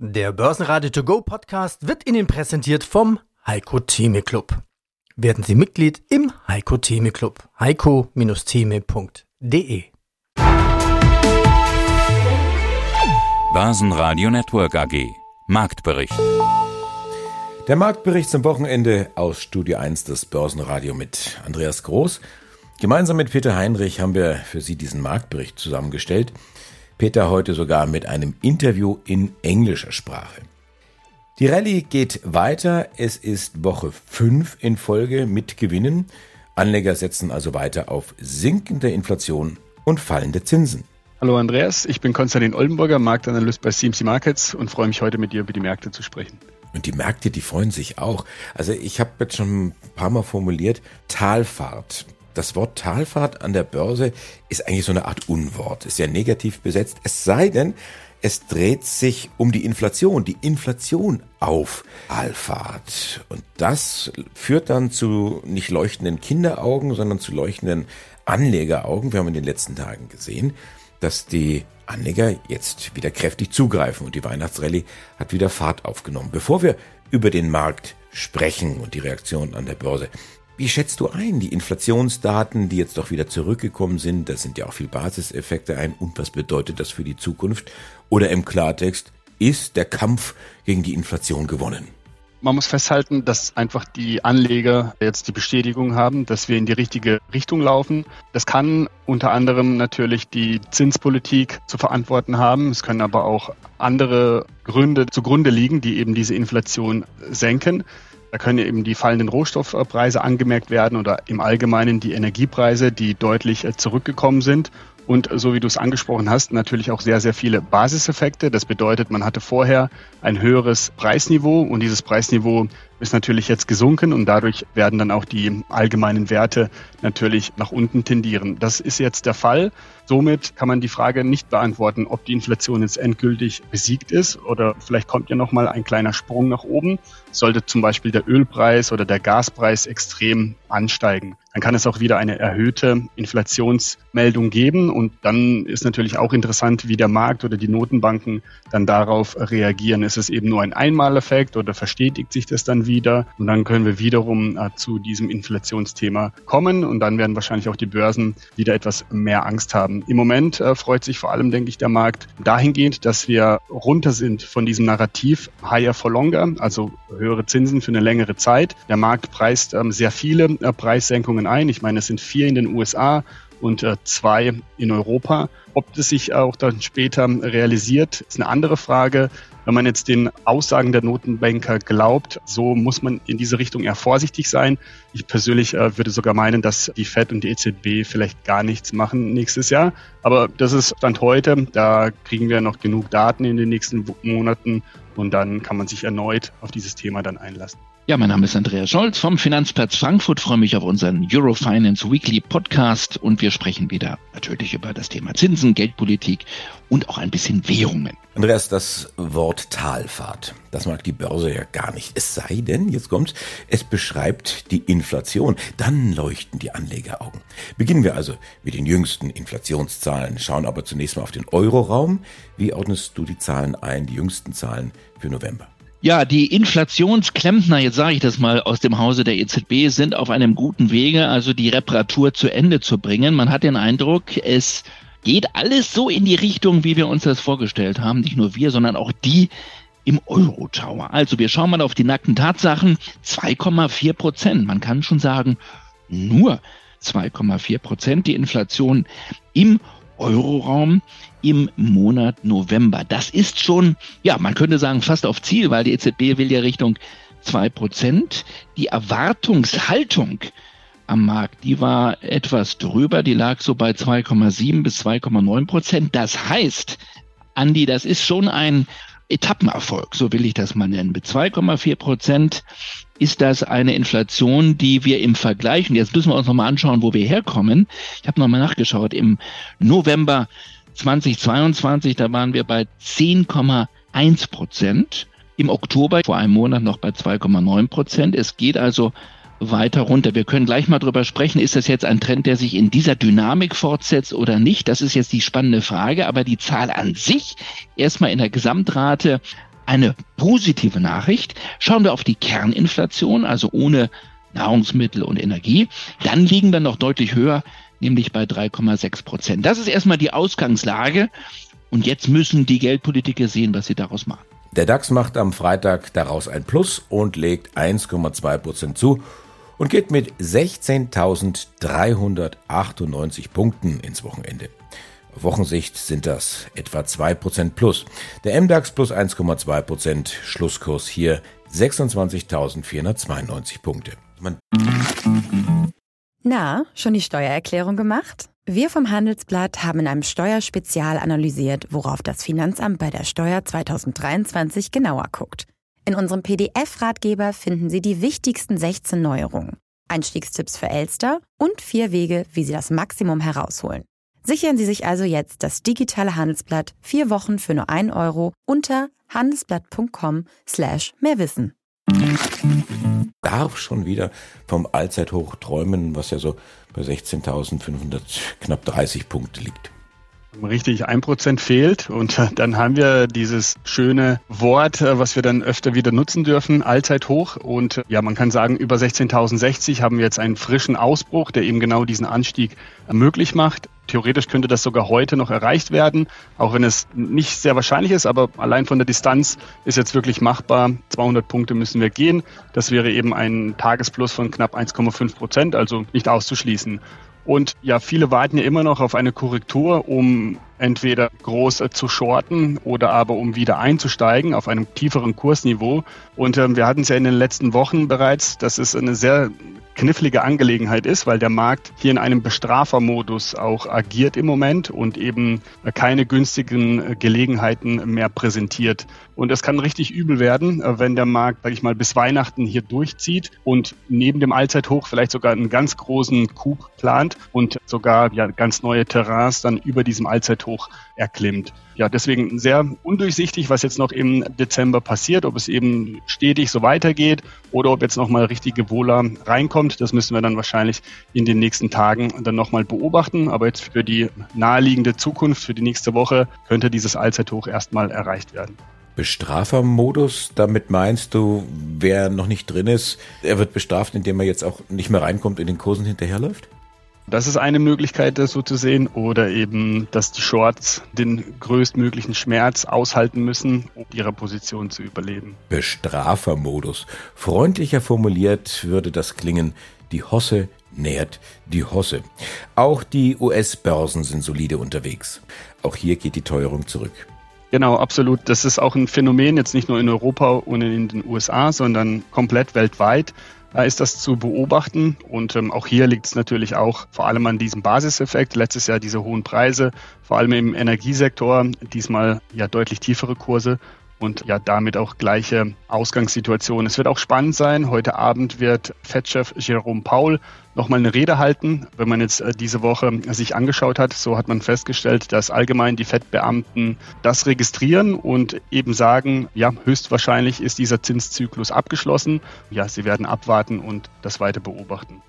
Der Börsenradio To Go Podcast wird Ihnen präsentiert vom Heiko Theme Club. Werden Sie Mitglied im Heiko Theme Club. heiko-theme.de Börsenradio Network AG Marktbericht. Der Marktbericht zum Wochenende aus Studio 1 des Börsenradio mit Andreas Groß. Gemeinsam mit Peter Heinrich haben wir für Sie diesen Marktbericht zusammengestellt. Peter heute sogar mit einem Interview in englischer Sprache. Die Rallye geht weiter. Es ist Woche 5 in Folge mit Gewinnen. Anleger setzen also weiter auf sinkende Inflation und fallende Zinsen. Hallo Andreas, ich bin Konstantin Oldenburger, Marktanalyst bei CMC Markets und freue mich heute mit dir über die Märkte zu sprechen. Und die Märkte, die freuen sich auch. Also ich habe jetzt schon ein paar Mal formuliert, Talfahrt das Wort Talfahrt an der Börse ist eigentlich so eine Art Unwort, ist ja negativ besetzt. Es sei denn, es dreht sich um die Inflation, die Inflation auf Talfahrt. Und das führt dann zu nicht leuchtenden Kinderaugen, sondern zu leuchtenden Anlegeraugen. Wir haben in den letzten Tagen gesehen, dass die Anleger jetzt wieder kräftig zugreifen und die Weihnachtsrallye hat wieder Fahrt aufgenommen. Bevor wir über den Markt sprechen und die Reaktion an der Börse, wie schätzt du ein, die Inflationsdaten, die jetzt doch wieder zurückgekommen sind, da sind ja auch viel Basiseffekte ein, und was bedeutet das für die Zukunft? Oder im Klartext, ist der Kampf gegen die Inflation gewonnen? Man muss festhalten, dass einfach die Anleger jetzt die Bestätigung haben, dass wir in die richtige Richtung laufen. Das kann unter anderem natürlich die Zinspolitik zu verantworten haben. Es können aber auch andere Gründe zugrunde liegen, die eben diese Inflation senken. Da können eben die fallenden Rohstoffpreise angemerkt werden oder im Allgemeinen die Energiepreise, die deutlich äh, zurückgekommen sind. Und so wie du es angesprochen hast, natürlich auch sehr, sehr viele Basiseffekte. Das bedeutet, man hatte vorher ein höheres Preisniveau und dieses Preisniveau ist natürlich jetzt gesunken und dadurch werden dann auch die allgemeinen Werte natürlich nach unten tendieren. Das ist jetzt der Fall. Somit kann man die Frage nicht beantworten, ob die Inflation jetzt endgültig besiegt ist oder vielleicht kommt ja noch mal ein kleiner Sprung nach oben. Sollte zum Beispiel der Ölpreis oder der Gaspreis extrem ansteigen, dann kann es auch wieder eine erhöhte Inflationsmeldung geben und dann ist natürlich auch interessant, wie der Markt oder die Notenbanken dann darauf reagieren. Ist es eben nur ein Einmaleffekt oder verstetigt sich das dann wieder? Und dann können wir wiederum äh, zu diesem Inflationsthema kommen und dann werden wahrscheinlich auch die Börsen wieder etwas mehr Angst haben. Im Moment äh, freut sich vor allem, denke ich, der Markt dahingehend, dass wir runter sind von diesem Narrativ higher for longer, also höhere Zinsen für eine längere Zeit. Der Markt preist ähm, sehr viele äh, Preissenkungen ein. Ich meine, es sind vier in den USA und äh, zwei in Europa. Ob das sich auch dann später realisiert, ist eine andere Frage. Wenn man jetzt den Aussagen der Notenbanker glaubt, so muss man in diese Richtung eher vorsichtig sein. Ich persönlich äh, würde sogar meinen, dass die Fed und die EZB vielleicht gar nichts machen nächstes Jahr. Aber das ist Stand heute. Da kriegen wir noch genug Daten in den nächsten Monaten und dann kann man sich erneut auf dieses Thema dann einlassen. Ja, mein Name ist Andreas Scholz vom Finanzplatz Frankfurt. Freue mich auf unseren Eurofinance Weekly Podcast und wir sprechen wieder natürlich über das Thema Zinsen, Geldpolitik und auch ein bisschen Währungen. Andreas, das Wort Talfahrt, das mag die Börse ja gar nicht. Es sei denn, jetzt kommt's, es beschreibt die Inflation. Dann leuchten die Anlegeraugen. Beginnen wir also mit den jüngsten Inflationszahlen, schauen aber zunächst mal auf den Euroraum. Wie ordnest du die Zahlen ein, die jüngsten Zahlen für November? Ja, die Inflationsklempner, jetzt sage ich das mal aus dem Hause der EZB, sind auf einem guten Wege, also die Reparatur zu Ende zu bringen. Man hat den Eindruck, es geht alles so in die Richtung, wie wir uns das vorgestellt haben. Nicht nur wir, sondern auch die im Euro-Tower. Also wir schauen mal auf die nackten Tatsachen. 2,4 Prozent. Man kann schon sagen, nur 2,4 Prozent die Inflation im Euroraum im Monat November. Das ist schon, ja, man könnte sagen, fast auf Ziel, weil die EZB will ja Richtung zwei Prozent. Die Erwartungshaltung am Markt, die war etwas drüber, die lag so bei 2,7 bis 2,9 Prozent. Das heißt, Andi, das ist schon ein Etappenerfolg, so will ich das mal nennen. Mit 2,4 Prozent ist das eine Inflation, die wir im Vergleich, und jetzt müssen wir uns nochmal anschauen, wo wir herkommen. Ich habe nochmal nachgeschaut, im November 2022, da waren wir bei 10,1 Prozent. Im Oktober vor einem Monat noch bei 2,9 Prozent. Es geht also weiter runter. Wir können gleich mal drüber sprechen, ist das jetzt ein Trend, der sich in dieser Dynamik fortsetzt oder nicht? Das ist jetzt die spannende Frage, aber die Zahl an sich, erstmal in der Gesamtrate eine positive Nachricht. Schauen wir auf die Kerninflation, also ohne Nahrungsmittel und Energie, dann liegen wir noch deutlich höher, nämlich bei 3,6 Prozent. Das ist erstmal die Ausgangslage. Und jetzt müssen die Geldpolitiker sehen, was sie daraus machen. Der DAX macht am Freitag daraus ein Plus und legt 1,2 Prozent zu und geht mit 16.398 Punkten ins Wochenende. Wochensicht sind das etwa 2% plus. Der MDAX plus 1,2%, Schlusskurs hier 26.492 Punkte. Man Na, schon die Steuererklärung gemacht? Wir vom Handelsblatt haben in einem Steuerspezial analysiert, worauf das Finanzamt bei der Steuer 2023 genauer guckt. In unserem PDF-Ratgeber finden Sie die wichtigsten 16 Neuerungen, Einstiegstipps für Elster und vier Wege, wie Sie das Maximum herausholen. Sichern Sie sich also jetzt das digitale Handelsblatt vier Wochen für nur ein Euro unter handelsblatt.com slash mehrwissen. Darf schon wieder vom Allzeithoch träumen, was ja so bei 16.500 knapp 30 Punkte liegt. Richtig, ein Prozent fehlt und dann haben wir dieses schöne Wort, was wir dann öfter wieder nutzen dürfen, Allzeithoch. Und ja, man kann sagen, über 16.060 haben wir jetzt einen frischen Ausbruch, der eben genau diesen Anstieg möglich macht. Theoretisch könnte das sogar heute noch erreicht werden, auch wenn es nicht sehr wahrscheinlich ist, aber allein von der Distanz ist jetzt wirklich machbar. 200 Punkte müssen wir gehen. Das wäre eben ein Tagesplus von knapp 1,5 Prozent, also nicht auszuschließen. Und ja, viele warten ja immer noch auf eine Korrektur, um entweder groß äh, zu shorten oder aber um wieder einzusteigen auf einem tieferen Kursniveau. Und ähm, wir hatten es ja in den letzten Wochen bereits, dass es eine sehr knifflige Angelegenheit ist, weil der Markt hier in einem Bestrafermodus auch agiert im Moment und eben keine günstigen Gelegenheiten mehr präsentiert. Und es kann richtig übel werden, wenn der Markt, sage ich mal, bis Weihnachten hier durchzieht und neben dem Allzeithoch vielleicht sogar einen ganz großen Coup plant und sogar ja, ganz neue Terrains dann über diesem Allzeithoch erklimmt ja, deswegen sehr undurchsichtig, was jetzt noch im Dezember passiert, ob es eben stetig so weitergeht oder ob jetzt nochmal richtige Wohler reinkommt. Das müssen wir dann wahrscheinlich in den nächsten Tagen dann nochmal beobachten. Aber jetzt für die naheliegende Zukunft, für die nächste Woche, könnte dieses Allzeithoch erstmal erreicht werden. Bestrafermodus, damit meinst du, wer noch nicht drin ist, er wird bestraft, indem er jetzt auch nicht mehr reinkommt, in den Kursen hinterherläuft? Das ist eine Möglichkeit, das so zu sehen. Oder eben, dass die Shorts den größtmöglichen Schmerz aushalten müssen, um ihre Position zu überleben. Bestrafermodus. Freundlicher formuliert würde das klingen, die Hosse nährt die Hosse. Auch die US-Börsen sind solide unterwegs. Auch hier geht die Teuerung zurück. Genau, absolut. Das ist auch ein Phänomen, jetzt nicht nur in Europa und in den USA, sondern komplett weltweit ist das zu beobachten. Und ähm, auch hier liegt es natürlich auch vor allem an diesem Basiseffekt. Letztes Jahr diese hohen Preise, vor allem im Energiesektor, diesmal ja deutlich tiefere Kurse und ja damit auch gleiche Ausgangssituation. Es wird auch spannend sein. Heute Abend wird Fettchef Jerome Paul nochmal eine Rede halten. Wenn man jetzt äh, diese Woche sich angeschaut hat, so hat man festgestellt, dass allgemein die Fettbeamten das registrieren und eben sagen, ja, höchstwahrscheinlich ist dieser Zinszyklus abgeschlossen. Ja, sie werden abwarten und das weiter beobachten.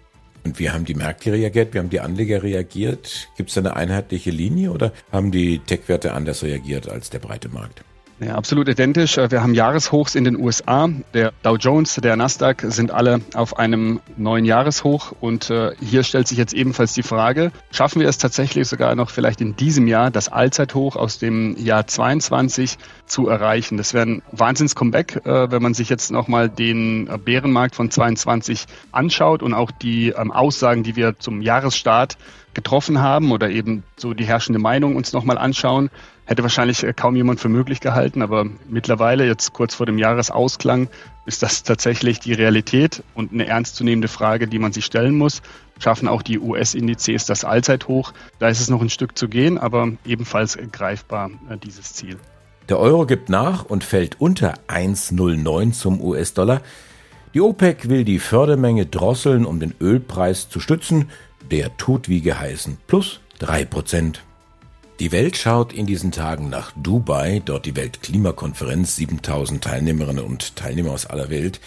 Und wie haben die Märkte reagiert? Wie haben die Anleger reagiert? Gibt es eine einheitliche Linie oder haben die Tech-Werte anders reagiert als der breite Markt? Ja, absolut identisch. Wir haben Jahreshochs in den USA. Der Dow Jones, der Nasdaq sind alle auf einem neuen Jahreshoch. Und äh, hier stellt sich jetzt ebenfalls die Frage, schaffen wir es tatsächlich sogar noch vielleicht in diesem Jahr, das Allzeithoch aus dem Jahr 22 zu erreichen? Das wäre ein Wahnsinns-Comeback, äh, wenn man sich jetzt nochmal den äh, Bärenmarkt von 22 anschaut und auch die ähm, Aussagen, die wir zum Jahresstart getroffen haben oder eben so die herrschende Meinung uns nochmal anschauen, hätte wahrscheinlich äh, kaum jemand für möglich gehalten, aber mittlerweile, jetzt kurz vor dem Jahresausklang, ist das tatsächlich die Realität und eine ernstzunehmende Frage, die man sich stellen muss. Schaffen auch die US-Indizes das Allzeithoch? Da ist es noch ein Stück zu gehen, aber ebenfalls greifbar äh, dieses Ziel. Der Euro gibt nach und fällt unter 1,09 zum US-Dollar. Die OPEC will die Fördermenge drosseln, um den Ölpreis zu stützen. Der tut wie geheißen, plus 3 Prozent. Die Welt schaut in diesen Tagen nach Dubai, dort die Weltklimakonferenz, 7000 Teilnehmerinnen und Teilnehmer aus aller Welt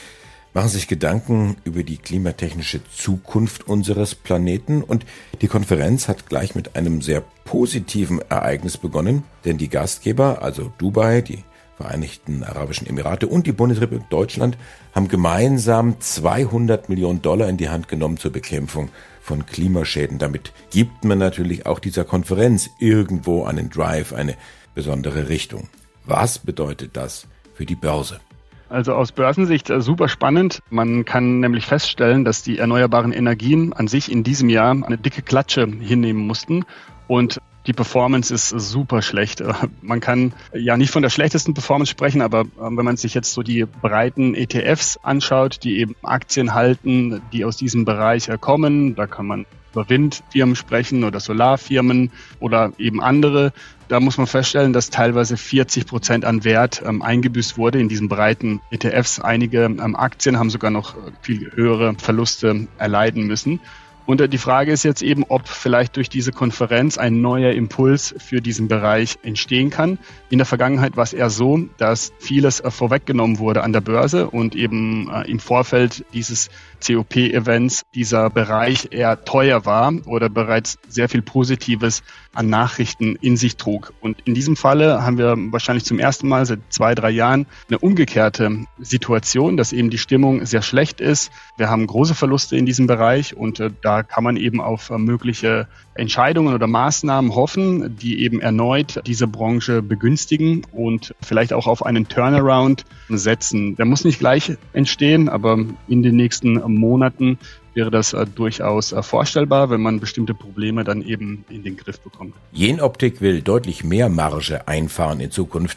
machen sich Gedanken über die klimatechnische Zukunft unseres Planeten und die Konferenz hat gleich mit einem sehr positiven Ereignis begonnen, denn die Gastgeber, also Dubai, die Vereinigten Arabischen Emirate und die Bundesrepublik Deutschland haben gemeinsam 200 Millionen Dollar in die Hand genommen zur Bekämpfung von Klimaschäden. Damit gibt man natürlich auch dieser Konferenz irgendwo einen Drive, eine besondere Richtung. Was bedeutet das für die Börse? Also aus Börsensicht äh, super spannend. Man kann nämlich feststellen, dass die erneuerbaren Energien an sich in diesem Jahr eine dicke Klatsche hinnehmen mussten. Und die Performance ist super schlecht. Äh, man kann ja nicht von der schlechtesten Performance sprechen, aber äh, wenn man sich jetzt so die breiten ETFs anschaut, die eben Aktien halten, die aus diesem Bereich kommen, da kann man über Windfirmen sprechen oder Solarfirmen oder eben andere. Da muss man feststellen, dass teilweise 40 Prozent an Wert ähm, eingebüßt wurde in diesen breiten ETFs. Einige ähm, Aktien haben sogar noch viel höhere Verluste erleiden müssen. Und äh, die Frage ist jetzt eben, ob vielleicht durch diese Konferenz ein neuer Impuls für diesen Bereich entstehen kann. In der Vergangenheit war es eher so, dass vieles äh, vorweggenommen wurde an der Börse und eben äh, im Vorfeld dieses COP-Events dieser Bereich eher teuer war oder bereits sehr viel Positives an Nachrichten in sich trug. Und in diesem Falle haben wir wahrscheinlich zum ersten Mal seit zwei, drei Jahren eine umgekehrte Situation, dass eben die Stimmung sehr schlecht ist. Wir haben große Verluste in diesem Bereich und äh, da kann man eben auf äh, mögliche Entscheidungen oder Maßnahmen hoffen, die eben erneut diese Branche begünstigen und vielleicht auch auf einen Turnaround setzen. Der muss nicht gleich entstehen, aber in den nächsten Monaten wäre das äh, durchaus äh, vorstellbar, wenn man bestimmte Probleme dann eben in den Griff bekommt. Jenoptik will deutlich mehr Marge einfahren in Zukunft.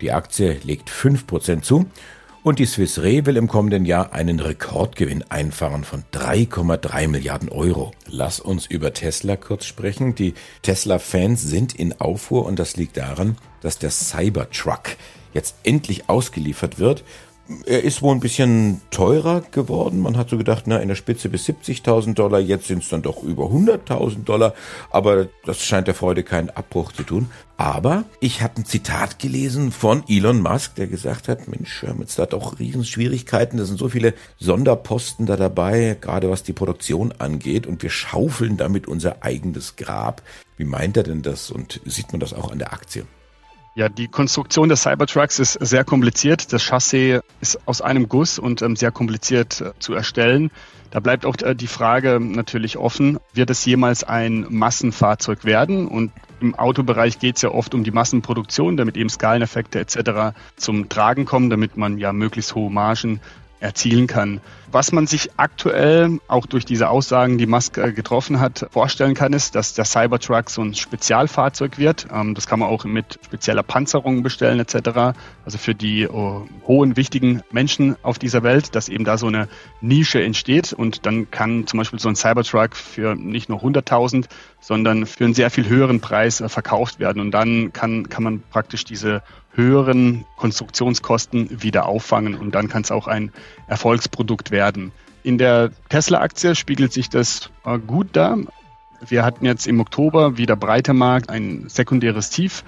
Die Aktie legt 5% zu und die Swiss Re will im kommenden Jahr einen Rekordgewinn einfahren von 3,3 Milliarden Euro. Lass uns über Tesla kurz sprechen. Die Tesla-Fans sind in Aufruhr und das liegt daran, dass der Cybertruck jetzt endlich ausgeliefert wird er ist wohl ein bisschen teurer geworden. Man hat so gedacht, na, in der Spitze bis 70.000 Dollar, jetzt sind es dann doch über 100.000 Dollar. Aber das scheint der Freude keinen Abbruch zu tun. Aber ich habe ein Zitat gelesen von Elon Musk, der gesagt hat, Mensch, wir haben jetzt da doch Riesenschwierigkeiten. Da sind so viele Sonderposten da dabei, gerade was die Produktion angeht. Und wir schaufeln damit unser eigenes Grab. Wie meint er denn das? Und sieht man das auch an der Aktie? Ja, die Konstruktion des Cybertrucks ist sehr kompliziert. Das Chassis ist aus einem Guss und ähm, sehr kompliziert äh, zu erstellen. Da bleibt auch äh, die Frage natürlich offen, wird es jemals ein Massenfahrzeug werden? Und im Autobereich geht es ja oft um die Massenproduktion, damit eben Skaleneffekte etc. zum Tragen kommen, damit man ja möglichst hohe Margen erzielen kann. Was man sich aktuell auch durch diese Aussagen, die Musk äh, getroffen hat, vorstellen kann, ist, dass der Cybertruck so ein Spezialfahrzeug wird. Ähm, das kann man auch mit spezieller Panzerung bestellen etc. Also für die oh, hohen, wichtigen Menschen auf dieser Welt, dass eben da so eine Nische entsteht und dann kann zum Beispiel so ein Cybertruck für nicht nur 100.000, sondern für einen sehr viel höheren Preis äh, verkauft werden und dann kann, kann man praktisch diese höheren Konstruktionskosten wieder auffangen und dann kann es auch ein Erfolgsprodukt werden. In der Tesla-Aktie spiegelt sich das äh, gut dar. Wir hatten jetzt im Oktober wieder breiter Markt ein sekundäres Tief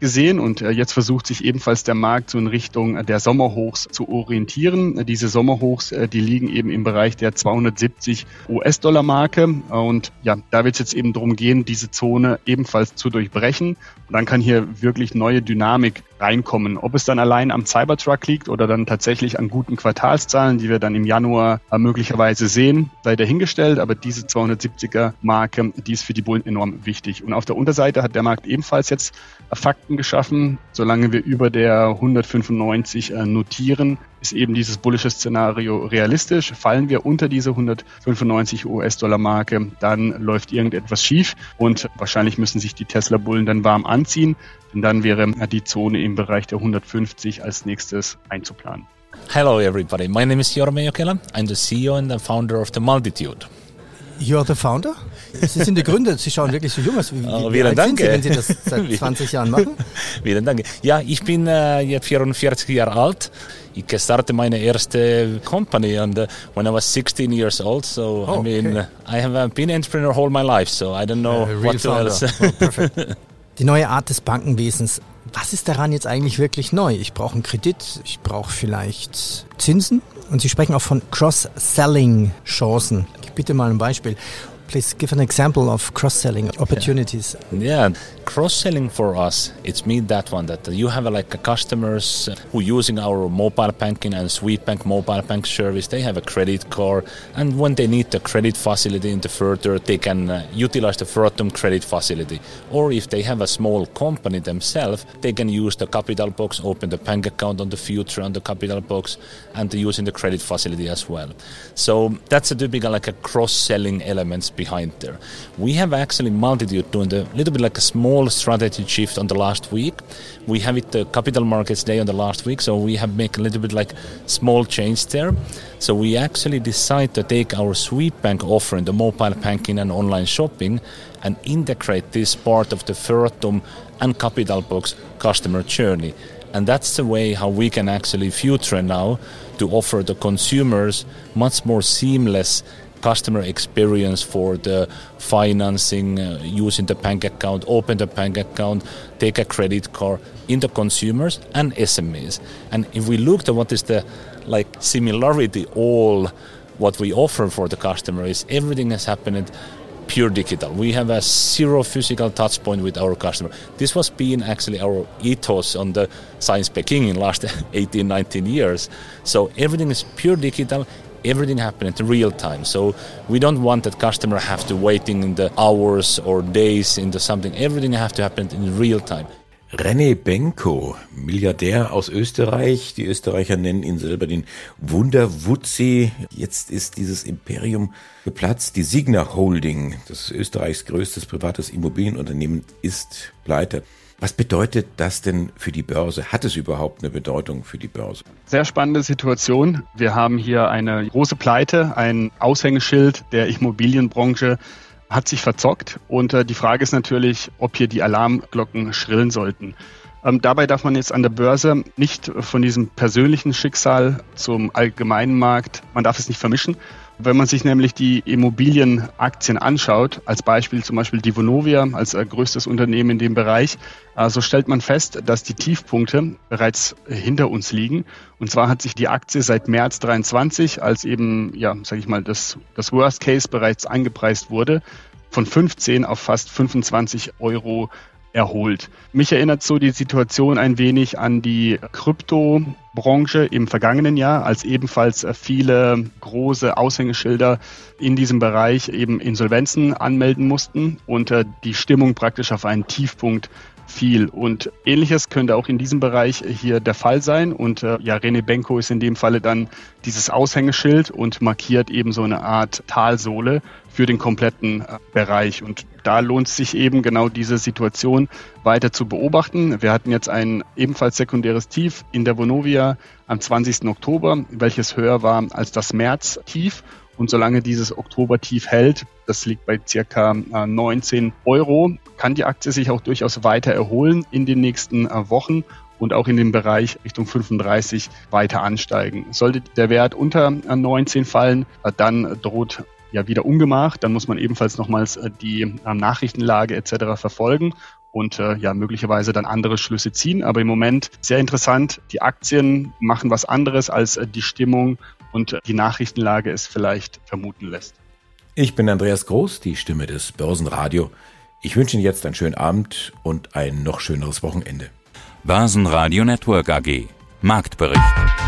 gesehen und äh, jetzt versucht sich ebenfalls der Markt so in Richtung der Sommerhochs zu orientieren. Diese Sommerhochs, äh, die liegen eben im Bereich der 270 US-Dollar-Marke und ja, da wird es jetzt eben darum gehen, diese Zone ebenfalls zu durchbrechen und dann kann hier wirklich neue Dynamik reinkommen. Ob es dann allein am Cybertruck liegt oder dann tatsächlich an guten Quartalszahlen, die wir dann im Januar äh, möglicherweise sehen, sei dahingestellt. Aber diese 270er Marke, die ist für die Bullen enorm wichtig. Und auf der Unterseite hat der Markt ebenfalls jetzt Fakten geschaffen. Solange wir über der 195 äh, notieren, ist eben dieses bullische Szenario realistisch. Fallen wir unter diese 195 US-Dollar-Marke, dann läuft irgendetwas schief und wahrscheinlich müssen sich die Tesla-Bullen dann warm anziehen, denn dann wäre die Zone im Bereich der 150 als nächstes einzuplanen. Hello everybody, my name is Jorma Jokela. I'm the CEO and the founder of The Multitude. You're the founder? Sie sind der Gründer. Sie schauen wirklich so jung aus. Wie, oh, wie danke. Sie, wenn Sie das seit 20 Jahren machen? vielen Dank. Ja, ich bin äh, jetzt 44 Jahre alt. Ich startete meine erste Company and uh, when I was 16 years old. So oh, I mean, okay. I have been entrepreneur all my life. So I don't know uh, what founder. else. Oh, Die neue Art des Bankenwesens. Was ist daran jetzt eigentlich wirklich neu? Ich brauche einen Kredit, ich brauche vielleicht Zinsen und Sie sprechen auch von Cross-Selling-Chancen. Bitte mal ein Beispiel. Please give an example of cross-selling opportunities. Yeah, cross-selling for us, it's mean that one that you have like a customers who using our mobile banking and Swedbank mobile bank service. They have a credit card, and when they need the credit facility in the further, they can uh, utilize the Fortum credit facility. Or if they have a small company themselves, they can use the capital box, open the bank account on the future on the capital box, and using the credit facility as well. So that's a typical like a cross-selling elements behind there. We have actually multitude doing a little bit like a small strategy shift on the last week. We have it the Capital Markets Day on the last week, so we have make a little bit like small change there. So we actually decide to take our Swedbank offering, the mobile banking and online shopping, and integrate this part of the Fertum and Capital Box customer journey. And that's the way how we can actually future now to offer the consumers much more seamless customer experience for the financing, uh, using the bank account, open the bank account, take a credit card in the consumers and SMEs. And if we look at what is the like similarity, all what we offer for the customer is everything has happened pure digital. We have a zero physical touch point with our customer. This was being actually our ethos on the Science Peking in last 18, 19 years. So everything is pure digital. Everything happening in real time. So we don't want that customer have to waiting in the hours or days into something. Everything have to happen in real time. René Benko, Milliardär aus Österreich. Die Österreicher nennen ihn selber den Wunderwutzi. Jetzt ist dieses Imperium geplatzt. Die Signa Holding, das Österreichs größtes privates Immobilienunternehmen, ist pleite. Was bedeutet das denn für die Börse? Hat es überhaupt eine Bedeutung für die Börse? Sehr spannende Situation. Wir haben hier eine große Pleite, ein Aushängeschild der Immobilienbranche hat sich verzockt. Und äh, die Frage ist natürlich, ob hier die Alarmglocken schrillen sollten. Ähm, dabei darf man jetzt an der Börse nicht von diesem persönlichen Schicksal zum allgemeinen Markt, man darf es nicht vermischen. Wenn man sich nämlich die Immobilienaktien anschaut, als Beispiel zum Beispiel die Vonovia als äh, größtes Unternehmen in dem Bereich, äh, so stellt man fest, dass die Tiefpunkte bereits hinter uns liegen. Und zwar hat sich die Aktie seit März 23, als eben, ja, sage ich mal, das, das Worst Case bereits eingepreist wurde, von 15 auf fast 25 Euro erholt. Mich erinnert so die Situation ein wenig an die Kryptobranche im vergangenen Jahr, als ebenfalls viele große Aushängeschilder in diesem Bereich eben Insolvenzen anmelden mussten und äh, die Stimmung praktisch auf einen Tiefpunkt fiel. Und ähnliches könnte auch in diesem Bereich hier der Fall sein. Und äh, ja, René Benko ist in dem Falle dann dieses Aushängeschild und markiert eben so eine Art Talsohle für den kompletten äh, Bereich. Und da lohnt sich eben genau diese Situation weiter zu beobachten. Wir hatten jetzt ein ebenfalls sekundäres Tief in der Vonovia am 20. Oktober, welches höher war als das März-Tief. Und solange dieses Oktober-Tief hält, das liegt bei circa 19 äh, Euro, kann die Aktie sich auch durchaus weiter erholen in den nächsten äh, Wochen und auch in dem Bereich Richtung 35 weiter ansteigen. Sollte der Wert unter 19 fallen, dann droht ja wieder Ungemach. Dann muss man ebenfalls nochmals äh, die äh, Nachrichtenlage etc. verfolgen und äh, ja möglicherweise dann andere Schlüsse ziehen. Aber im Moment sehr interessant. Die Aktien machen was anderes als äh, die Stimmung und äh, die Nachrichtenlage es vielleicht vermuten lässt. Ich bin Andreas Groß, die Stimme des Börsenradio. Ich wünsche Ihnen jetzt einen schönen Abend und ein noch schöneres Wochenende. Börsenradio Network AG Marktbericht.